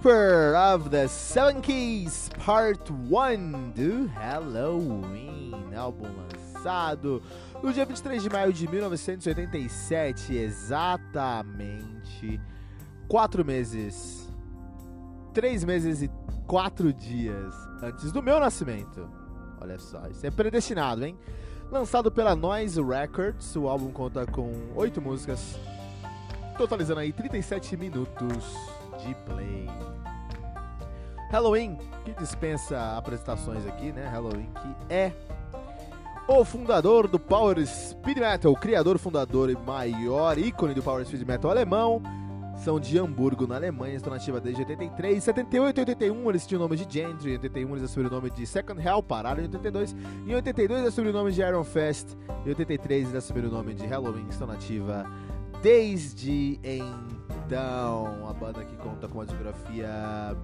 Keeper of the Seven Keys Part 1 do Halloween, álbum lançado no dia 23 de maio de 1987, exatamente quatro meses, três meses e quatro dias antes do meu nascimento. Olha só, isso é predestinado, hein? Lançado pela Noise Records, o álbum conta com oito músicas, totalizando aí 37 minutos de play. Halloween, que dispensa apresentações aqui, né? Halloween, que é o fundador do Power Speed Metal, o criador, fundador e maior ícone do Power Speed Metal alemão. São de Hamburgo, na Alemanha, estão nativa desde 83, 78 e 81 eles tinham o nome de Gentry, em 81 eles assumiram o nome de Second Hell, pararam em 82, em 82 eles assumiram o nome de Iron Fest, em 83 eles assumiram o nome de Halloween, estão nativa desde então. A banda que conta com uma discografia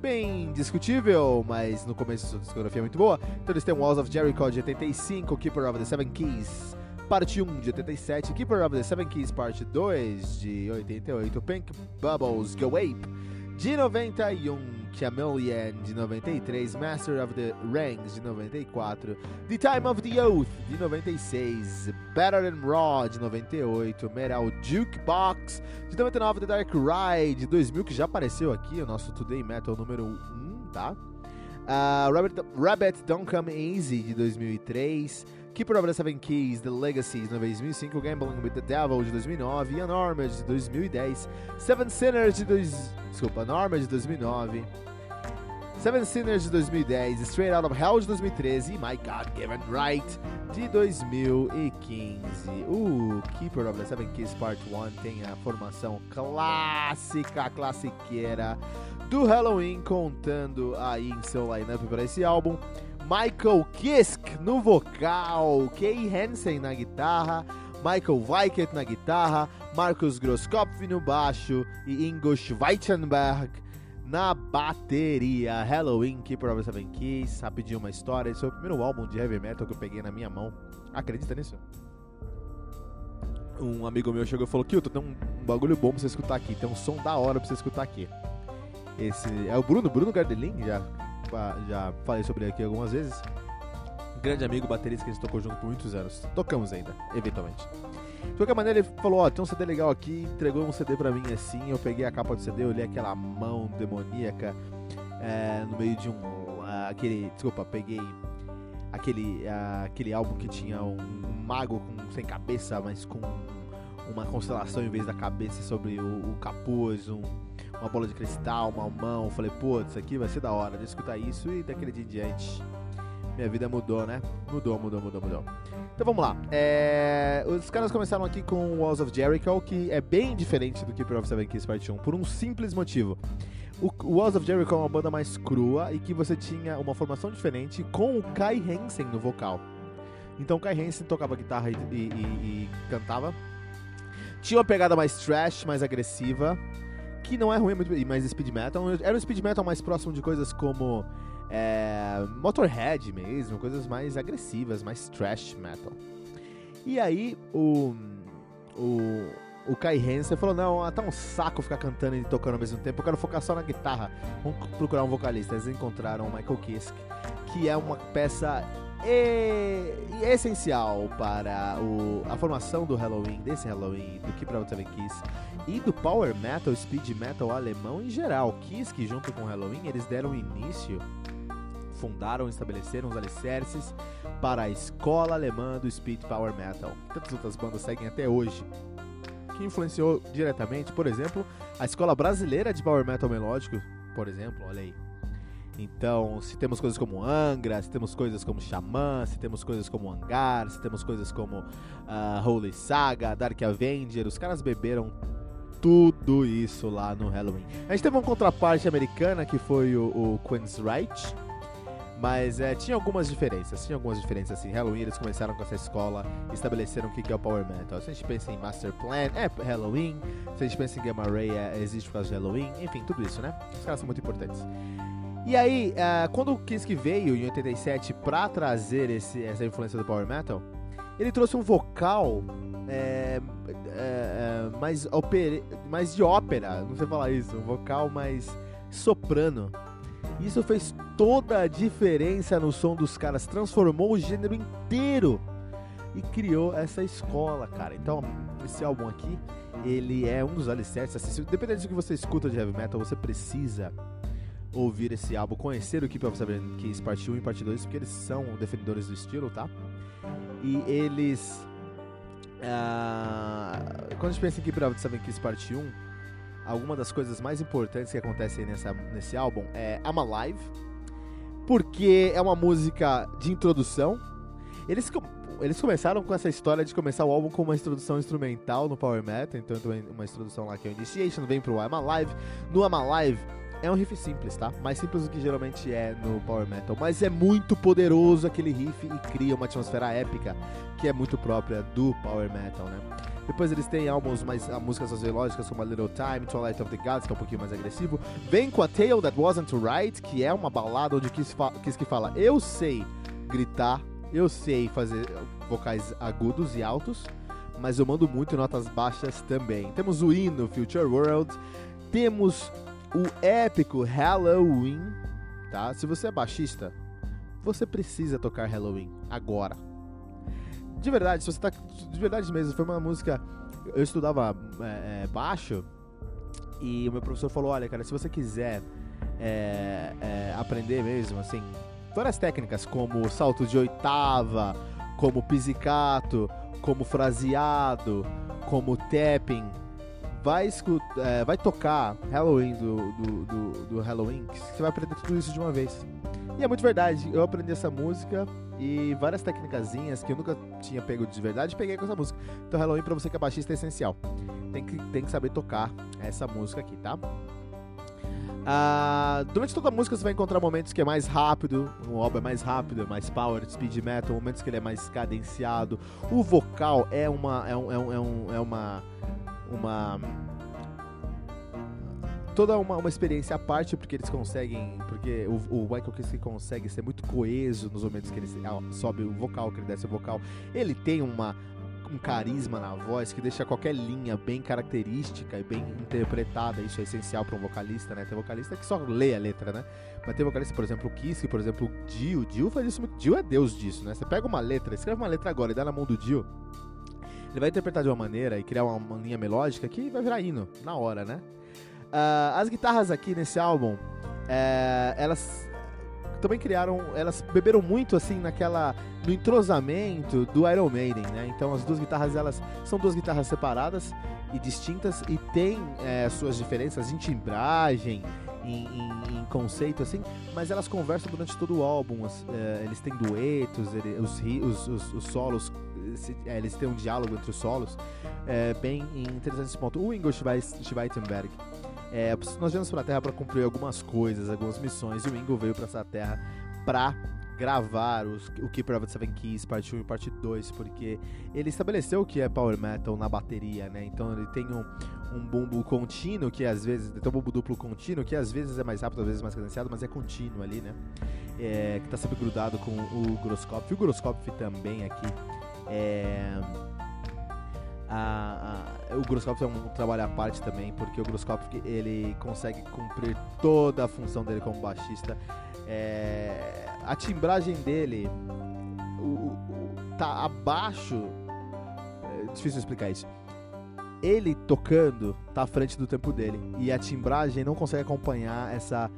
bem discutível, mas no começo sua discografia é muito boa. Então eles têm Walls of Jericho de 85, Keeper of the Seven Keys, parte 1 de 87, Keeper of the Seven Keys, parte 2 de 88, Pink Bubbles Go Ape de 91, Chameleon de 93, Master of the Rings de 94, The Time of the Oath de 96, Better Than Raw de 98, Metal Jukebox de 99, The Dark Ride de 2000, que já apareceu aqui, o nosso Today Metal número 1, tá? Uh, Rabbit, Rabbit Don't Come Easy de 2003, Keeper of the Seven Keys, The Legacy de 2005, Gambling with the Devil de 2009, Unarmed de 2010, Seven Sinners de dois, desculpa, Unarmed de 2009, Seven Sinners de 2010, Straight Out of Hell de 2013 e My God Given Right de 2015. O Keeper of the Seven Keys Part 1 tem a formação clássica, classiqueira do Halloween, contando aí em seu lineup para esse álbum. Michael Kiske no vocal, Kay Hansen na guitarra, Michael Weikert na guitarra, Marcus Grosskopf no baixo e Ingo Schweichenberg na bateria. Halloween, of the Seven Keys, rapidinho uma história. Esse foi o primeiro álbum de heavy metal que eu peguei na minha mão. Acredita nisso? Um amigo meu chegou e falou: Kilton, tem um bagulho bom pra você escutar aqui, tem um som da hora pra você escutar aqui. Esse é o Bruno, Bruno Gardelin, já, já falei sobre ele aqui algumas vezes. Um grande amigo, baterista que a gente tocou junto por muitos anos. Tocamos ainda, eventualmente. De qualquer maneira, ele falou: Ó, tem um CD legal aqui, entregou um CD pra mim assim. Eu peguei a capa do CD, olhei aquela mão demoníaca é, no meio de um. Uh, aquele. Desculpa, peguei aquele, uh, aquele álbum que tinha um, um, mago com, sem cabeça, mas com uma constelação em vez da cabeça sobre o, o capuz, um, uma bola de cristal, uma mão. Falei, pô, isso aqui vai ser da hora de escutar isso e daquele dia em diante. Minha vida mudou, né? Mudou, mudou, mudou, mudou. Então vamos lá. É... Os caras começaram aqui com Walls of Jericho, que é bem diferente do Keeper of Seven Keys Part 1, por um simples motivo. O Walls of Jericho é uma banda mais crua e que você tinha uma formação diferente com o Kai Hansen no vocal. Então o Kai Hansen tocava guitarra e, e, e, e cantava. Tinha uma pegada mais trash, mais agressiva, que não é ruim, mas speed metal. Era um speed metal mais próximo de coisas como é, Motorhead mesmo, coisas mais agressivas, mais thrash metal. E aí o o, o Kai Hansen falou: Não, tá um saco ficar cantando e tocando ao mesmo tempo, eu quero focar só na guitarra. Vamos procurar um vocalista. Eles encontraram o Michael Kiske, que é uma peça e, essencial para o, a formação do Halloween, desse Halloween, do que para Seven Kiss e do Power Metal, Speed Metal alemão em geral. Kiss, que junto com o Halloween, eles deram início fundaram estabeleceram os alicerces para a escola alemã do Speed Power Metal, tantas outras bandas seguem até hoje, que influenciou diretamente, por exemplo, a escola brasileira de Power Metal melódico, por exemplo, olha aí. Então, se temos coisas como Angra, se temos coisas como Xamã, se temos coisas como Hangar, se temos coisas como uh, Holy Saga, Dark Avenger, os caras beberam tudo isso lá no Halloween. A gente teve uma contraparte americana que foi o, o Queen's Right, mas é, tinha algumas diferenças, tinha algumas diferenças assim. Halloween eles começaram com essa escola, estabeleceram o que é o Power Metal. Se a gente pensa em Master Plan, é Halloween. Se a gente pensa em Gamma Ray, é, existe por causa de Halloween. Enfim, tudo isso, né? Os caras são muito importantes. E aí, uh, quando o Kinski veio em 87 pra trazer esse, essa influência do Power Metal, ele trouxe um vocal é, é, é mais, opere, mais de ópera, não sei falar isso, um vocal mais soprano isso fez toda a diferença no som dos caras, transformou o gênero inteiro e criou essa escola, cara. Então, esse álbum aqui, ele é um dos alicerces. Assim, dependendo do que você escuta de heavy metal, você precisa ouvir esse álbum, conhecer o Keep of Seven Keys parte 1 e parte 2, porque eles são defendedores do estilo, tá? E eles. Uh, quando a gente pensa em Keep of Seven Keys parte 1, alguma das coisas mais importantes que acontecem nessa, nesse álbum é I'm Alive, porque é uma música de introdução. Eles, eles começaram com essa história de começar o álbum com uma introdução instrumental no Power Metal, então uma introdução lá que é o Initiation, vem pro I'm Alive. No I'm Alive é um riff simples, tá? Mais simples do que geralmente é no Power Metal, mas é muito poderoso aquele riff e cria uma atmosfera épica que é muito própria do Power Metal, né? Depois eles têm álbuns mais a músicas sociológicas como A Little Time, Twilight of the Gods, que é um pouquinho mais agressivo. Vem com a Tale That Wasn't Right, que é uma balada onde Kiss, fa Kiss que fala: Eu sei gritar, eu sei fazer vocais agudos e altos, mas eu mando muito notas baixas também. Temos o hino Future World, temos o épico Halloween, tá? Se você é baixista, você precisa tocar Halloween agora de verdade, se você tá. De verdade mesmo, foi uma música. Eu estudava é, é, baixo e o meu professor falou: olha, cara, se você quiser é, é, aprender mesmo, assim, várias técnicas como salto de oitava, como pizzicato, como fraseado, como tapping. Vai, escutar, é, vai tocar Halloween do, do, do, do Halloween, que você vai aprender tudo isso de uma vez. E é muito verdade, eu aprendi essa música e várias técnicas que eu nunca tinha pego de verdade, peguei com essa música. Então Halloween pra você que é baixista é essencial. Tem que, tem que saber tocar essa música aqui, tá? Ah, durante toda a música você vai encontrar momentos que é mais rápido, o álbum é mais rápido, é mais power, speed metal, momentos que ele é mais cadenciado. O vocal é uma é, um, é, um, é uma uma toda uma, uma experiência à parte, porque eles conseguem. Porque o, o Michael Kiske consegue ser muito coeso nos momentos que ele sobe o vocal, que ele desce o vocal. Ele tem uma, um carisma na voz que deixa qualquer linha bem característica e bem interpretada. Isso é essencial para um vocalista, né? Tem vocalista que só lê a letra, né? Mas tem vocalista, por exemplo, o Kiss, por exemplo, o Dio. O Dio faz isso muito. Dio é deus disso, né? Você pega uma letra, escreve uma letra agora e dá na mão do Dio. Ele vai interpretar de uma maneira e criar uma, uma linha melódica que vai virar hino na hora, né? Uh, as guitarras aqui nesse álbum, é, elas também criaram, elas beberam muito assim naquela no entrosamento do Iron Maiden, né? Então as duas guitarras elas são duas guitarras separadas e distintas e têm é, suas diferenças em timbragem, em, em, em, conceito assim, mas elas conversam durante todo o álbum. As, é, eles têm duetos, ele, os, os, os, os, solos, se, é, eles têm um diálogo entre os solos é, bem interessante esse ponto. O Ingo Schweitenberg é, nós viemos para a Terra para cumprir algumas coisas, algumas missões, e o Ingo veio para essa Terra para gravar os, o Keeper of the Seven Keys, parte 1 e parte 2, porque ele estabeleceu o que é Power Metal na bateria, né? Então ele tem um, um bumbo contínuo, que às vezes. Tem um bumbo duplo contínuo, que às vezes é mais rápido, às vezes mais cadenciado, mas é contínuo ali, né? É, que tá sempre grudado com o Grosskopf. E o Grosskopf também aqui. É, a, a, o Grosskopf é um trabalho à parte também, porque o Grosskopf ele consegue cumprir toda a função dele como baixista. É, a timbragem dele o, o, tá abaixo. É difícil explicar isso. Ele tocando tá à frente do tempo dele e a timbragem não consegue acompanhar essa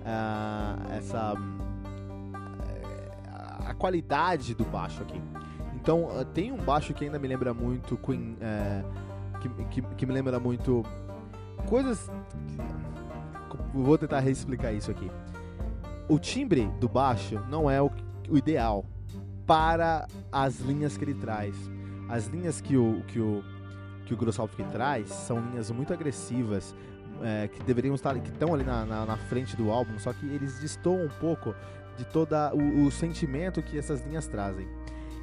uh, essa uh, a qualidade do baixo aqui. Então uh, tem um baixo que ainda me lembra muito Queen, eh, que, que, que, me lembra muito coisas. Vou tentar reexplicar isso aqui. O timbre do baixo não é o, o ideal para as linhas que ele traz. As linhas que o que o que o Grossalf traz são linhas muito agressivas, é, que deveriam estar que estão ali na, na, na, frente do álbum, só que eles destoam um pouco de todo o, o sentimento que essas linhas trazem.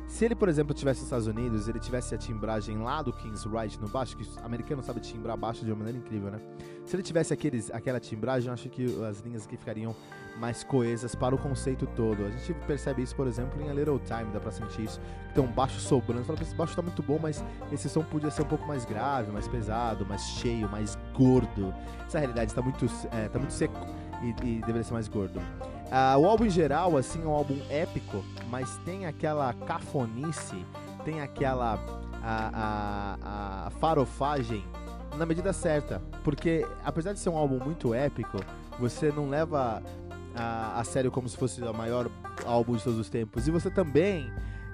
Se ele, por exemplo, tivesse nos Estados Unidos, ele tivesse a timbragem lá do King's Right no baixo, que o americano sabe timbrar baixo de uma maneira incrível, né? Se ele tivesse aqueles, aquela timbragem, eu acho que as linhas aqui ficariam mais coesas para o conceito todo. A gente percebe isso, por exemplo, em A Little Time, dá pra sentir isso. Que tem um baixo sobrando. Fala, esse baixo tá muito bom, mas esse som podia ser um pouco mais grave, mais pesado, mais cheio, mais gordo. Essa realidade está muito, é, tá muito seco e, e deveria ser mais gordo. Uh, o álbum em geral, assim, é um álbum épico, mas tem aquela cafonice, tem aquela a, a, a farofagem na medida certa. Porque, apesar de ser um álbum muito épico, você não leva a, a sério como se fosse o maior álbum de todos os tempos. E você também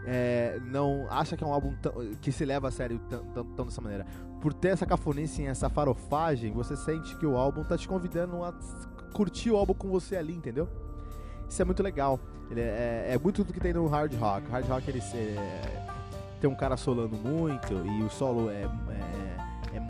é, não acha que é um álbum que se leva a sério tão dessa maneira. Por ter essa cafonice, essa farofagem, você sente que o álbum tá te convidando a curtir o álbum com você ali, entendeu? Isso é muito legal. Ele é, é, é muito do que tem no hard rock. O hard rock ele é, tem um cara solando muito e o solo é, é, é,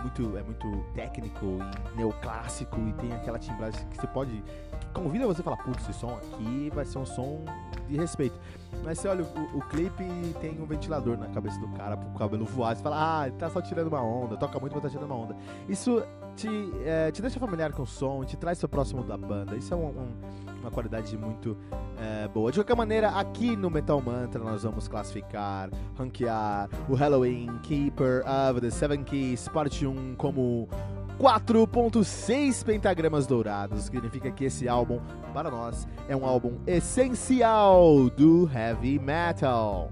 muito, é muito técnico e neoclássico e tem aquela timbragem que você pode. que convida você a falar, putz, esse som aqui vai ser um som de respeito. Mas você olha o, o clipe tem um ventilador na cabeça do cara pro cabelo voar. Você fala, ah, tá só tirando uma onda, toca muito, mas tá tirando uma onda. Isso te, é, te deixa familiar com o som, te traz seu próximo da banda. Isso é um, um, uma qualidade muito é, boa. De qualquer maneira, aqui no Metal Mantra nós vamos classificar, ranquear o Halloween Keeper of the Seven Keys, parte 1, como 4.6 pentagramas dourados. Significa que esse álbum, para nós, é um álbum essencial do heavy metal.